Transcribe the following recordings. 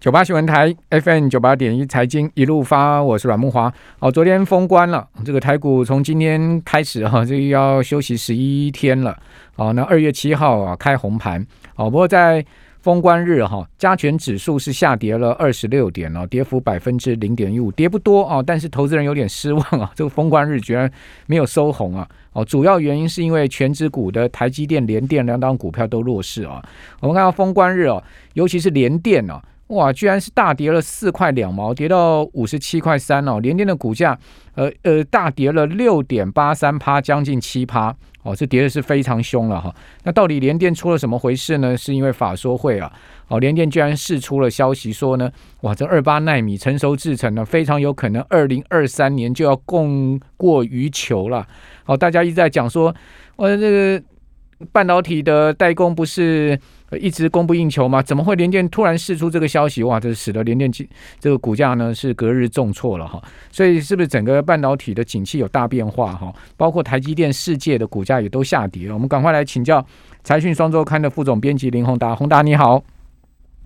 九八新闻台 FM 九八点一财经一路发，我是阮木华。好，昨天封关了，这个台股从今天开始哈，这个要休息十一天了。好，那二月七号啊开红盘。好，不过在封关日哈，加权指数是下跌了二十六点哦，跌幅百分之零点一五，跌不多啊，但是投资人有点失望啊。这个封关日居然没有收红啊。哦，主要原因是因为全指股的台积电、联电两档股票都弱势啊。我们看到封关日哦，尤其是联电啊。哇，居然是大跌了四块两毛，跌到五十七块三哦。联电的股价，呃呃，大跌了六点八三趴，将近七趴哦，这跌的是非常凶了哈。那到底联电出了什么回事呢？是因为法说会啊，哦，联电居然释出了消息说呢，哇，这二八奈米成熟制程呢，非常有可能二零二三年就要供过于求了。哦，大家一直在讲说，我这个半导体的代工不是。一直供不应求吗？怎么会联电突然释出这个消息？哇，这使得联电这个股价呢是隔日重挫了哈。所以是不是整个半导体的景气有大变化哈？包括台积电世界的股价也都下跌了。我们赶快来请教财讯双周刊的副总编辑林宏达，宏达你好。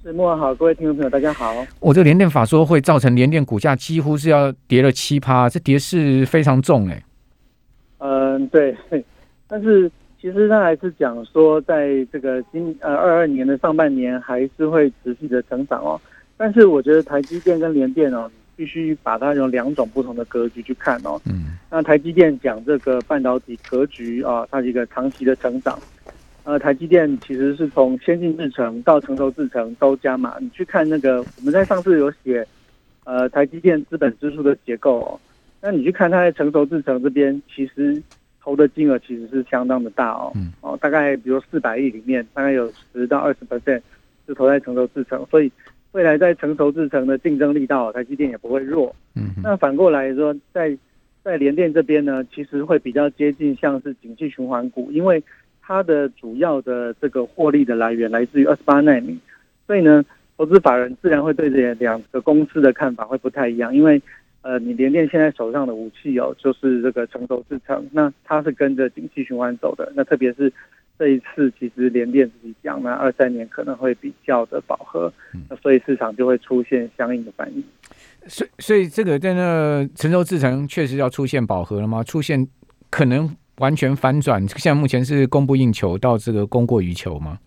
是慕驊好，各位听众朋友大家好。我这联电法说会造成联电股价几乎是要跌了七趴，这跌势非常重哎。嗯，对，但是。其实他还是讲说，在这个今呃二二年的上半年还是会持续的成长哦。但是我觉得台积电跟联电哦，必须把它用两种不同的格局去看哦。嗯。那台积电讲这个半导体格局啊，它是一个长期的成长。呃，台积电其实是从先进制程到成熟制程都加码。你去看那个我们在上次有写呃台积电资本支出的结构哦，那你去看它在成熟制程这边其实。投的金额其实是相当的大哦，哦，大概比如四百亿里面，大概有十到二十 percent 是投在成熟制程，所以未来在成熟制程的竞争力道，台积电也不会弱。嗯，那反过来说，在在联电这边呢，其实会比较接近像是景气循环股，因为它的主要的这个获利的来源来自于二十八奈米，所以呢，投资法人自然会对这两个公司的看法会不太一样，因为。呃，你联电现在手上的武器哦，就是这个成熟制成，那它是跟着景气循环走的。那特别是这一次，其实联电自己讲，那二三年可能会比较的饱和，那所以市场就会出现相应的反应。所以，所以这个在那成熟制成确实要出现饱和了吗？出现可能完全反转？现在目前是供不应求到这个供过于求吗？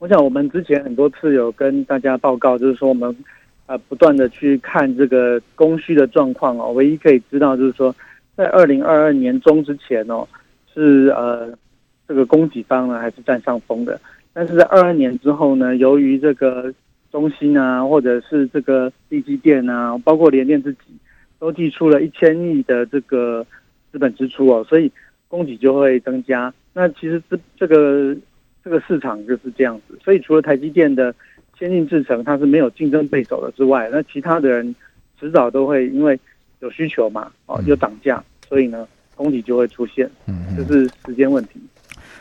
我想我们之前很多次有跟大家报告，就是说我们。啊，不断的去看这个供需的状况哦，唯一可以知道就是说，在二零二二年中之前哦，是呃这个供给方呢还是占上风的，但是在二二年之后呢，由于这个中芯啊，或者是这个力积电啊，包括联电自己都提出了一千亿的这个资本支出哦，所以供给就会增加。那其实这这个这个市场就是这样子，所以除了台积电的。先进制程它是没有竞争对手的之外，那其他的人迟早都会因为有需求嘛，哦，又涨价，所以呢，供给就会出现，嗯，这是时间问题。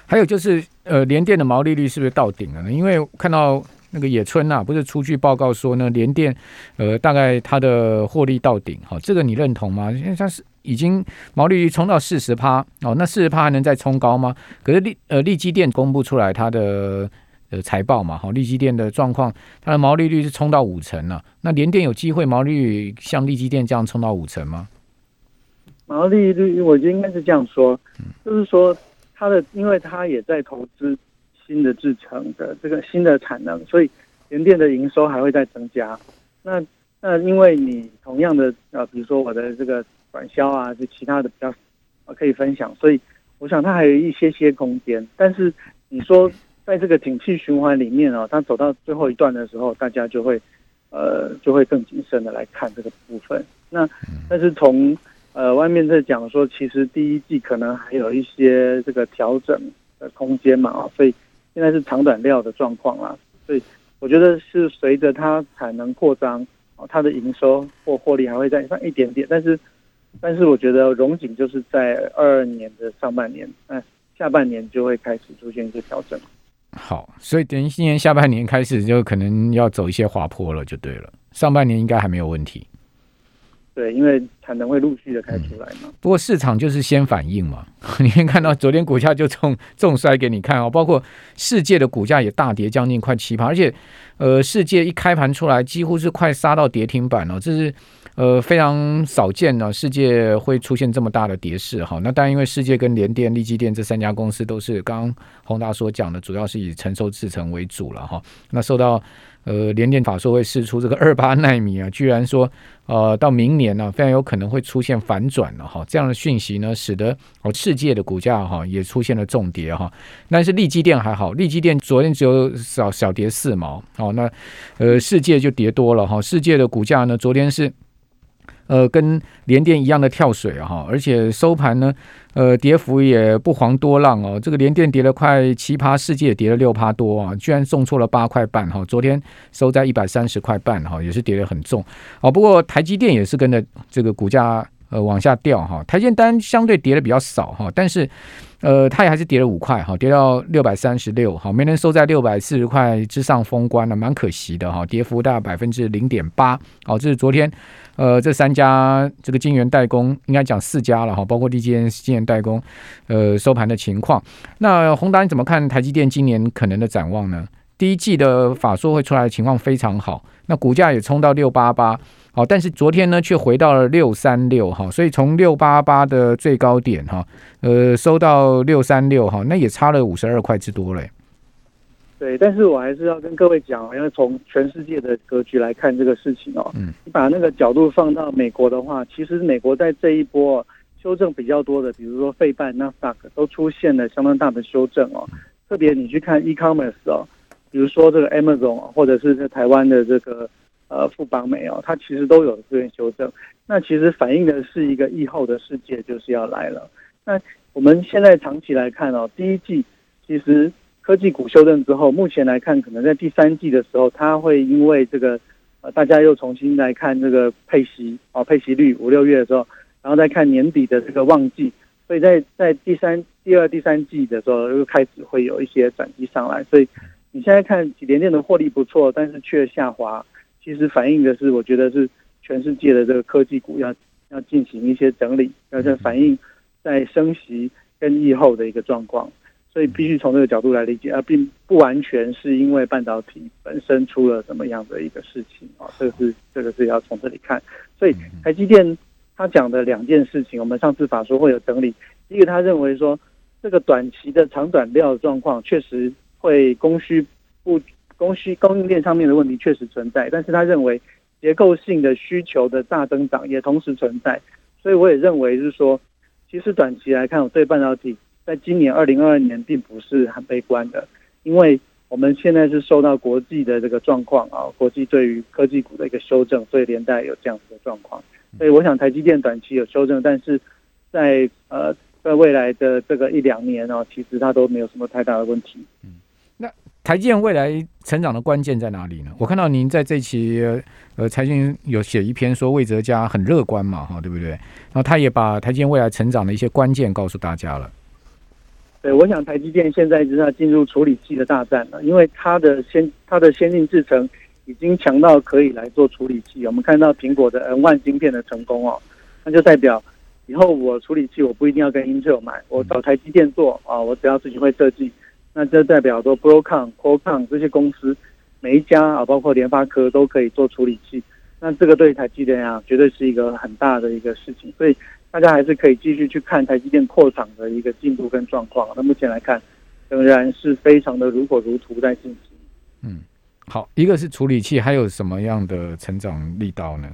还有就是，呃，联电的毛利率是不是到顶了呢？因为看到那个野村呐、啊，不是出具报告说呢，联电呃大概它的获利到顶，好，这个你认同吗？因为它是已经毛利率冲到四十趴，哦，那四十趴还能再冲高吗？可是利呃利基电公布出来它的。的财报嘛，好，力积电的状况，它的毛利率是冲到五成了。那联电有机会毛利率像利基电这样冲到五成吗？毛利率，我觉得应该是这样说，就是说它的，因为它也在投资新的制程的这个新的产能，所以联电的营收还会再增加。那那因为你同样的呃，比如说我的这个管销啊，就其他的比较可以分享，所以我想它还有一些些空间。但是你说。在这个景气循环里面哦，它走到最后一段的时候，大家就会，呃，就会更谨慎的来看这个部分。那但是从呃外面在讲说，其实第一季可能还有一些这个调整的空间嘛啊，所以现在是长短料的状况啦。所以我觉得是随着它产能扩张，哦，它的营收或获利还会再上一点点。但是但是我觉得荣景就是在二二年的上半年，那下半年就会开始出现一些调整。好，所以等于今年下半年开始就可能要走一些滑坡了，就对了。上半年应该还没有问题。对，因为产能会陆续的开出来嘛。嗯、不过市场就是先反应嘛，你可以看到昨天股价就重重摔给你看哦，包括世界的股价也大跌将近快七%，而且呃，世界一开盘出来几乎是快杀到跌停板了，这是。呃，非常少见呢，世界会出现这么大的跌势哈。那当然，因为世界跟联电、力积电这三家公司都是刚刚宏达所讲的，主要是以成熟制程为主了哈。那受到呃联电法说会试出这个二八奈米啊，居然说呃到明年呢、非常有可能会出现反转了哈。这样的讯息呢，使得哦世界的股价哈也出现了重跌哈。但是力积电还好，力积电昨天只有小小跌四毛哦。那呃世界就跌多了哈。世界的股价呢，昨天是。呃，跟联电一样的跳水啊，哈，而且收盘呢，呃，跌幅也不遑多让哦。这个联电跌了快七趴，世界也跌了六趴多啊，居然重挫了八块半哈。昨天收在一百三十块半哈，也是跌得很重。哦，不过台积电也是跟着这个股价呃往下掉哈。台积电相对跌的比较少哈，但是。呃，它也还是跌了五块哈，跌到六百三十六，好，没能收在六百四十块之上封关了，蛮可惜的哈，跌幅大概百分之零点八，好，这是昨天呃这三家这个晶圆代工应该讲四家了哈，包括力积电晶圆代工呃收盘的情况。那宏达你怎么看台积电今年可能的展望呢？第一季的法说会出来的情况非常好，那股价也冲到六八八。好，但是昨天呢，却回到了六三六哈，所以从六八八的最高点哈，呃，收到六三六哈，那也差了五十二块之多嘞。对，但是我还是要跟各位讲，因为从全世界的格局来看这个事情哦，嗯，你把那个角度放到美国的话，其实美国在这一波修正比较多的，比如说费半、纳斯达克都出现了相当大的修正哦，特别你去看 e-commerce 哦，比如说这个 Amazon 或者是在台湾的这个。呃，富邦没有，它其实都有资源修正。那其实反映的是一个疫后的世界就是要来了。那我们现在长期来看哦，第一季其实科技股修正之后，目前来看可能在第三季的时候，它会因为这个呃，大家又重新来看这个配息哦，配息率五六月的时候，然后再看年底的这个旺季，所以在在第三、第二、第三季的时候又开始会有一些转机上来。所以你现在看联电的获利不错，但是却下滑。其实反映的是，我觉得是全世界的这个科技股要要进行一些整理，要在反映在升息跟疫后的一个状况，所以必须从这个角度来理解，而并不完全是因为半导体本身出了什么样的一个事情啊，这个是这个是要从这里看。所以台积电他讲的两件事情，我们上次法说会有整理，一个他认为说这个短期的长短料状况确实会供需不。供需供应链上面的问题确实存在，但是他认为结构性的需求的大增长也同时存在，所以我也认为是说，其实短期来看，我对半导体在今年二零二二年并不是很悲观的，因为我们现在是受到国际的这个状况啊，国际对于科技股的一个修正，所以连带有这样子的状况，所以我想台积电短期有修正，但是在呃在未来的这个一两年呢，其实它都没有什么太大的问题。嗯，那。台积电未来成长的关键在哪里呢？我看到您在这期呃财经有写一篇说魏哲家很乐观嘛，哈，对不对？然后他也把台积电未来成长的一些关键告诉大家了。对，我想台积电现在就是要进入处理器的大战了，因为它的先它的先进制程已经强到可以来做处理器。我们看到苹果的 N1 晶片的成功哦，那就代表以后我处理器我不一定要跟 Intel 买，我找台积电做啊，我只要自己会设计。那这代表说，Broadcom、Qualcomm 这些公司，每一家啊，包括联发科都可以做处理器。那这个对台积电啊，绝对是一个很大的一个事情。所以大家还是可以继续去看台积电扩厂的一个进度跟状况。那目前来看，仍然是非常的如火如荼在进行。嗯，好，一个是处理器，还有什么样的成长力道呢？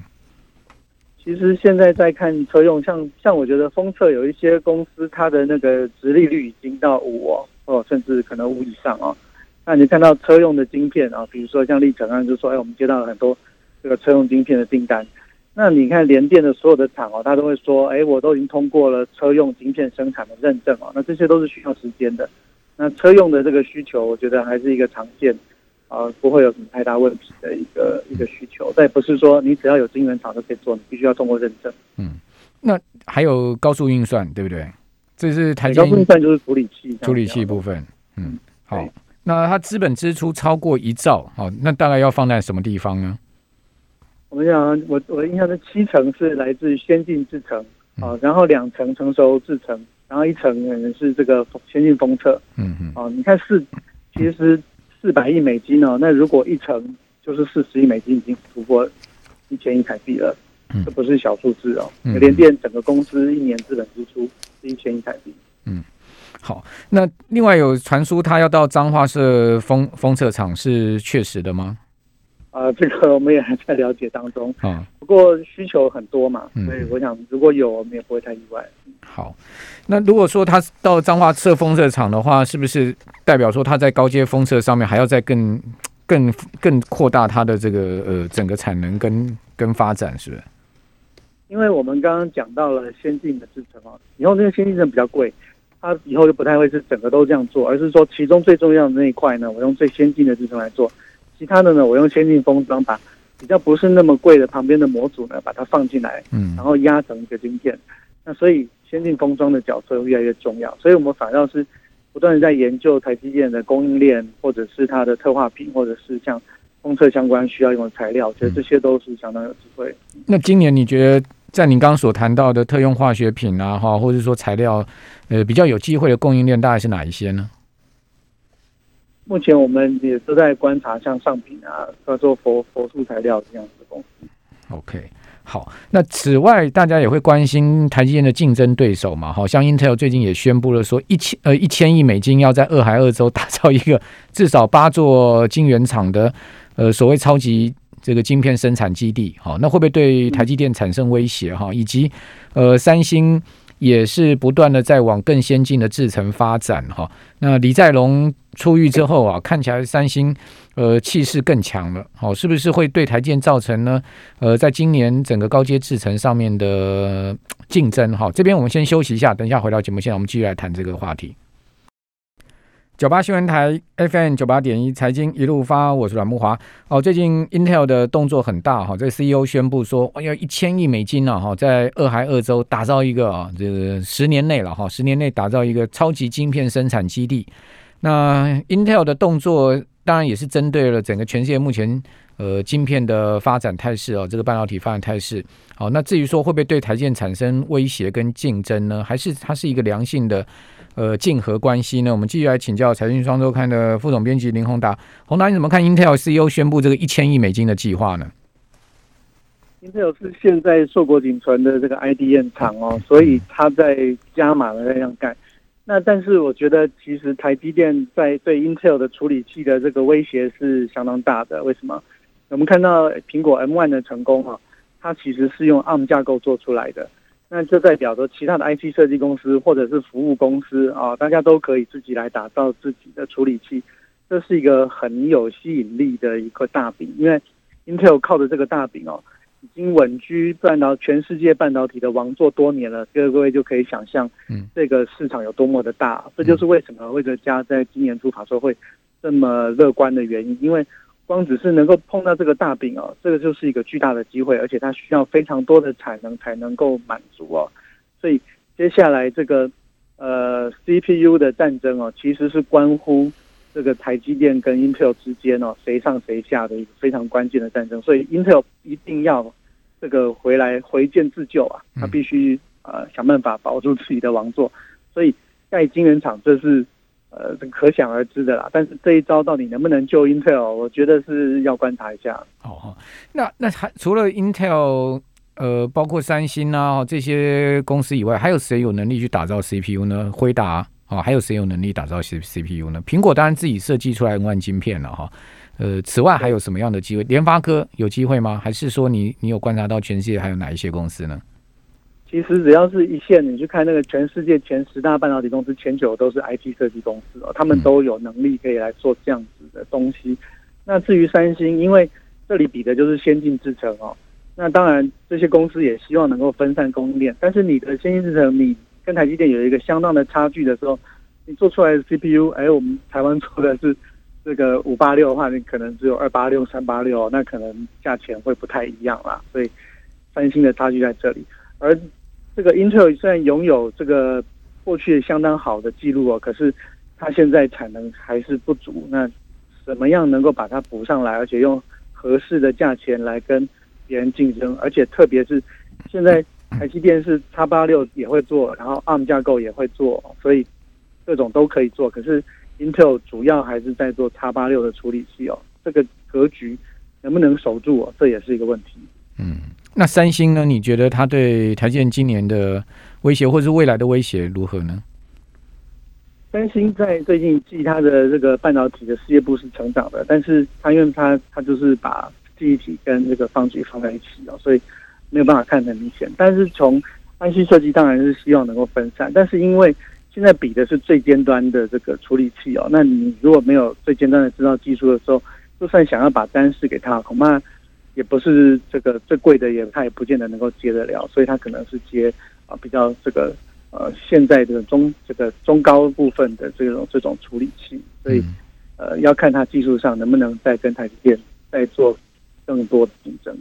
其实现在在看车用，像像我觉得封测有一些公司，它的那个殖利率已经到五哦。哦，甚至可能五以上啊。那你看到车用的晶片啊，比如说像立成啊，就说哎，我们接到了很多这个车用晶片的订单。那你看联电的所有的厂哦，他都会说，哎，我都已经通过了车用晶片生产的认证哦。那这些都是需要时间的。那车用的这个需求，我觉得还是一个常见啊，不会有什么太大问题的一个一个需求。但也不是说你只要有晶圆厂就可以做，你必须要通过认证。嗯，那还有高速运算，对不对？这是台积电，高速运算就是处理器，处理器部分。嗯，好，那它资本支出超过一兆，好，那大概要放在什么地方呢？我们讲，我我的印象是七成是来自于先进制程啊，然后两成成熟制程，然后一成可能是这个先进封测。嗯嗯。哦，你看四，其实四百亿美金哦，那如果一成就是四十亿美金，已经突破一千亿台币了。嗯。这不是小数字哦。嗯。联电整个公司一年资本支出是一千亿台币。嗯。好，那另外有传出他要到彰化设封封测厂，是确实的吗？啊、呃，这个我们也还在了解当中啊。不过需求很多嘛，嗯、所以我想如果有，我们也不会太意外。好，那如果说他到彰化设封测厂的话，是不是代表说他在高阶封测上面还要再更更更扩大他的这个呃整个产能跟跟发展，是不是？因为我们刚刚讲到了先进的制程啊，以后那个先进制程比较贵。它以后就不太会是整个都这样做，而是说其中最重要的那一块呢，我用最先进的制程来做，其他的呢，我用先进封装把比较不是那么贵的旁边的模组呢，把它放进来，嗯，然后压成一个晶片。那所以先进封装的角色越来越重要，所以我们反倒是不断的在研究台积电的供应链，或者是它的特化品，或者是像封测相关需要用的材料，其实这些都是相当有机会。那今年你觉得？在您刚刚所谈到的特用化学品啊，哈，或者说材料，呃，比较有机会的供应链大概是哪一些呢？目前我们也都在观察，像上品啊，叫做佛佛塑材料这样子的公司。OK，好，那此外，大家也会关心台积电的竞争对手嘛，好像 Intel 最近也宣布了说一千呃一千亿美金要在俄亥俄州打造一个至少八座晶圆厂的呃所谓超级。这个晶片生产基地，好，那会不会对台积电产生威胁？哈，以及呃，三星也是不断的在往更先进的制程发展，哈。那李在龙出狱之后啊，看起来三星呃气势更强了，好，是不是会对台积电造成呢？呃，在今年整个高阶制程上面的竞争，哈，这边我们先休息一下，等一下回到节目现场，我们继续来谈这个话题。九八新闻台 FM 九八点一财经一路发，我是阮木华。哦，最近 Intel 的动作很大哈，这个 CEO 宣布说要一千亿美金呢哈，在俄亥俄州打造一个啊，这个十年内了哈，十年内打造一个超级晶片生产基地。那 Intel 的动作当然也是针对了整个全世界目前呃晶片的发展态势哦，这个半导体发展态势。好，那至于说会不会对台建产生威胁跟竞争呢？还是它是一个良性的？呃，竞合关系呢？我们继续来请教财经双周刊的副总编辑林宏达。宏达，你怎么看 Intel CEO 宣布这个一千亿美金的计划呢？Intel 是现在硕果仅存的这个 IDM 厂哦，所以他在加码的那样干。那但是我觉得，其实台积电在对 Intel 的处理器的这个威胁是相当大的。为什么？我们看到苹果 M1 的成功啊，它其实是用 ARM 架构做出来的。那这代表着其他的 IC 设计公司或者是服务公司啊，大家都可以自己来打造自己的处理器，这是一个很有吸引力的一个大饼。因为 Intel 靠着这个大饼哦，已经稳居半导全世界半导体的王座多年了。各位就可以想象，嗯，这个市场有多么的大。这就是为什么魏哲家在今年初法说会这么乐观的原因，因为。光只是能够碰到这个大饼哦，这个就是一个巨大的机会，而且它需要非常多的产能才能够满足哦。所以接下来这个呃 CPU 的战争哦，其实是关乎这个台积电跟 Intel 之间哦谁上谁下的一个非常关键的战争。所以 Intel 一定要这个回来回剑自救啊，他必须呃想办法保住自己的王座。所以盖晶圆厂这是。呃，可想而知的啦。但是这一招到底能不能救 Intel？我觉得是要观察一下。好好，那那还除了 Intel，呃，包括三星啊这些公司以外，还有谁有能力去打造 CPU 呢？辉达啊，还有谁有能力打造 C CPU 呢？苹果当然自己设计出来 M1 晶片了哈。呃，此外还有什么样的机会？联发科有机会吗？还是说你你有观察到全世界还有哪一些公司呢？其实只要是一线，你去看那个全世界前十大半导体公司，前九都是 IT 设计公司哦，他们都有能力可以来做这样子的东西。那至于三星，因为这里比的就是先进制程哦，那当然这些公司也希望能够分散供应链，但是你的先进制程，你跟台积电有一个相当的差距的时候，你做出来的 CPU，哎，我们台湾做的是 这个五八六的话，你可能只有二八六、三八六，那可能价钱会不太一样啦。所以三星的差距在这里，而这个 Intel 虽然拥有这个过去相当好的记录哦，可是它现在产能还是不足。那怎么样能够把它补上来，而且用合适的价钱来跟别人竞争，而且特别是现在台积电是 X 八六也会做，然后 ARM 架构也会做，所以各种都可以做。可是 Intel 主要还是在做 X 八六的处理器哦，这个格局能不能守住哦，这也是一个问题。嗯，那三星呢？你觉得它对台积电今年的威胁，或是未来的威胁如何呢？三星在最近季它的这个半导体的事业部是成长的，但是它因为它它就是把记忆体跟这个方局放在一起哦，所以没有办法看得很明显。但是从 IC 设计当然是希望能够分散，但是因为现在比的是最尖端的这个处理器哦，那你如果没有最尖端的制造技术的时候，就算想要把单式给他，恐怕。也不是这个最贵的，也他也不见得能够接得了，所以他可能是接啊比较这个呃现在的中这个中高部分的这种这种处理器，所以呃要看他技术上能不能再跟台积电再做更多的竞争。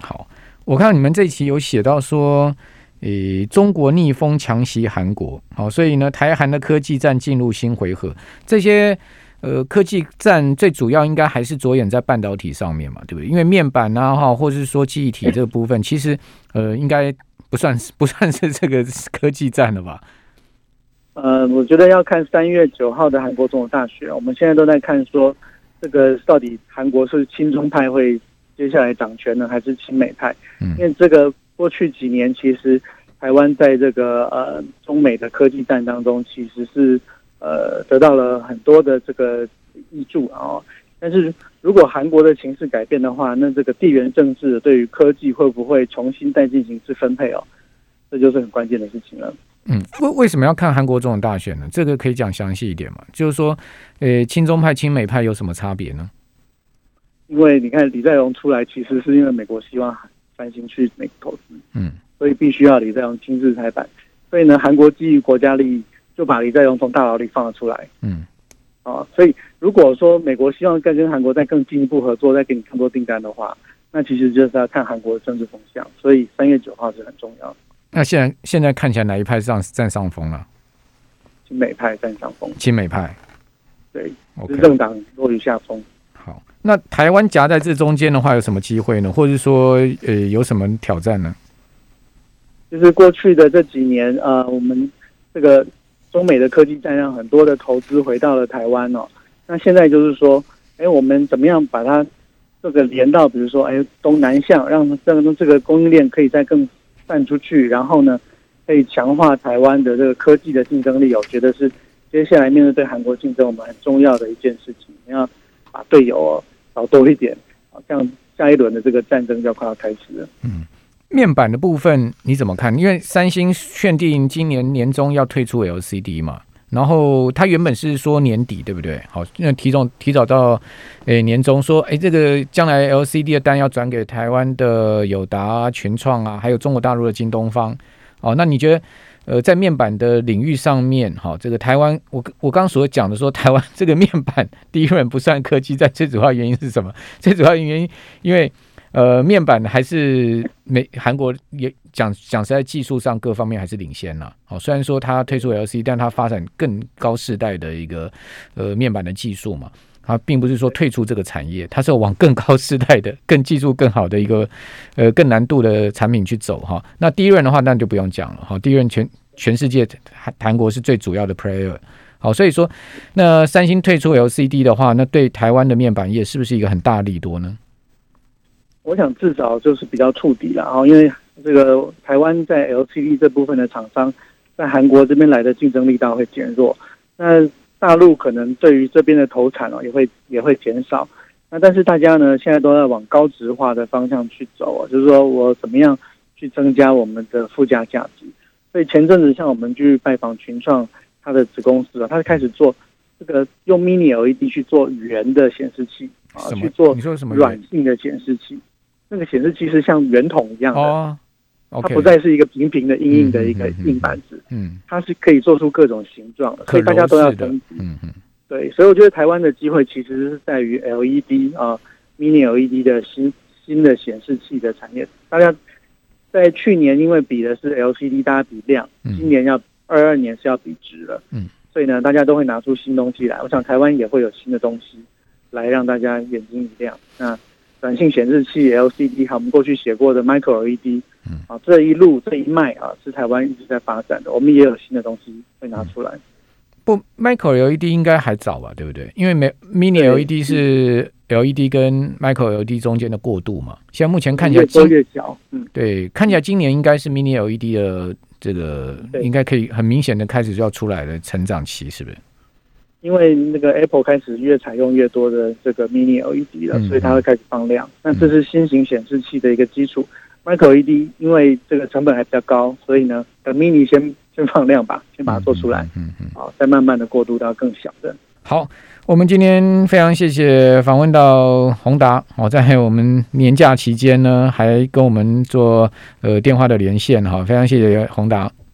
好，我看你们这一期有写到说，诶，中国逆风强袭韩国，好，所以呢，台韩的科技战进入新回合，这些。呃，科技战最主要应该还是着眼在半导体上面嘛，对不对？因为面板啊，哈，或者是说记忆体这个部分，其实呃，应该不算是 不算是这个科技战了吧？呃，我觉得要看三月九号的韩国总统大选，我们现在都在看说，这个到底韩国是亲中派会接下来掌权呢，还是亲美派？嗯，因为这个过去几年，其实台湾在这个呃中美的科技战当中，其实是。呃，得到了很多的这个挹注啊，但是如果韩国的情势改变的话，那这个地缘政治对于科技会不会重新再进行次分配哦？这就是很关键的事情了。嗯，为为什么要看韩国总统大选呢？这个可以讲详细一点嘛？就是说，呃，亲中派、亲美派有什么差别呢？因为你看李在镕出来，其实是因为美国希望三星去美国投资，嗯，所以必须要李在镕亲自拍板。所以呢，韩国基于国家利益。就把李在镕从大牢里放了出来，嗯，啊，所以如果说美国希望更跟韩国再更进一步合作，再给你更多订单的话，那其实就是要看韩国的政治风向。所以三月九号是很重要。那现在现在看起来哪一派上占上风了？亲美派占上风。亲美派，对，执政党落于下风。好，那台湾夹在这中间的话，有什么机会呢？或者说，呃，有什么挑战呢？就是过去的这几年，呃，我们这个。中美的科技战让很多的投资回到了台湾哦，那现在就是说，哎，我们怎么样把它这个连到，比如说，哎，东南向，让这个这个供应链可以再更散出去，然后呢，可以强化台湾的这个科技的竞争力。我觉得是接下来面对韩国竞争，我们很重要的一件事情，你要把队友哦找多一点，好像下一轮的这个战争就要快要开始了。嗯。面板的部分你怎么看？因为三星确定今年年中要退出 LCD 嘛，然后它原本是说年底，对不对？好，那提早提早到诶、年中说，诶、这个将来 LCD 的单要转给台湾的友达、群创啊，还有中国大陆的京东方。哦，那你觉得呃，在面板的领域上面，哈，这个台湾，我我刚所讲的说台湾这个面板第一轮不算科技在，最主要原因是什么？最主要原因因为。呃，面板还是美韩国也讲讲实在，技术上各方面还是领先了。好，虽然说它推出 LC，但它发展更高世代的一个呃面板的技术嘛，它并不是说退出这个产业，它是往更高世代的、更技术更好的一个呃更难度的产品去走哈。那第一轮的话，那就不用讲了哈。第一轮全全世界韩韩国是最主要的 player。好，所以说那三星退出 LCD 的话，那对台湾的面板业是不是一个很大利多呢？我想至少就是比较触底了啊，因为这个台湾在 LCD 这部分的厂商，在韩国这边来的竞争力道会减弱。那大陆可能对于这边的投产哦，也会也会减少。那但是大家呢，现在都在往高值化的方向去走啊，就是说我怎么样去增加我们的附加价值。所以前阵子像我们去拜访群创，它的子公司啊，它就开始做这个用 Mini LED 去做圆的显示器啊，去做软性的显示器。那个显示器是像圆筒一样的，oh. 它不再是一个平平的、硬硬的一个硬板子，嗯，嗯，它是可以做出各种形状的，所以大家都要升级，嗯嗯，对，所以我觉得台湾的机会其实是在于 LED 啊，Mini LED 的新新的显示器的产业。大家在去年因为比的是 LCD，大家比量，今年要二二年是要比值了，嗯，所以呢，大家都会拿出新东西来。我想台湾也会有新的东西来让大家眼睛一亮。那短信显示器 LCD，还有我们过去写过的 Micro LED，嗯，啊，这一路这一脉啊，是台湾一直在发展的，我们也有新的东西会拿出来。不，Micro LED 应该还早吧，对不对？因为没 Mini LED 是 LED 跟 Micro LED 中间的过渡嘛。现在目前看起来越越小，嗯，对，看起来今年应该是 Mini LED 的这个应该可以很明显的开始就要出来的成长期，是不是？因为那个 Apple 开始越采用越多的这个 Mini LED 了，所以它会开始放量。那这是新型显示器的一个基础。Micro LED 因为这个成本还比较高，所以呢，等 Mini 先先放量吧，先把它做出来，嗯嗯，好，再慢慢的过渡到更小的。好，我们今天非常谢谢访问到宏达，哦，在我们年假期间呢，还跟我们做呃电话的连线，哈，非常谢谢宏达。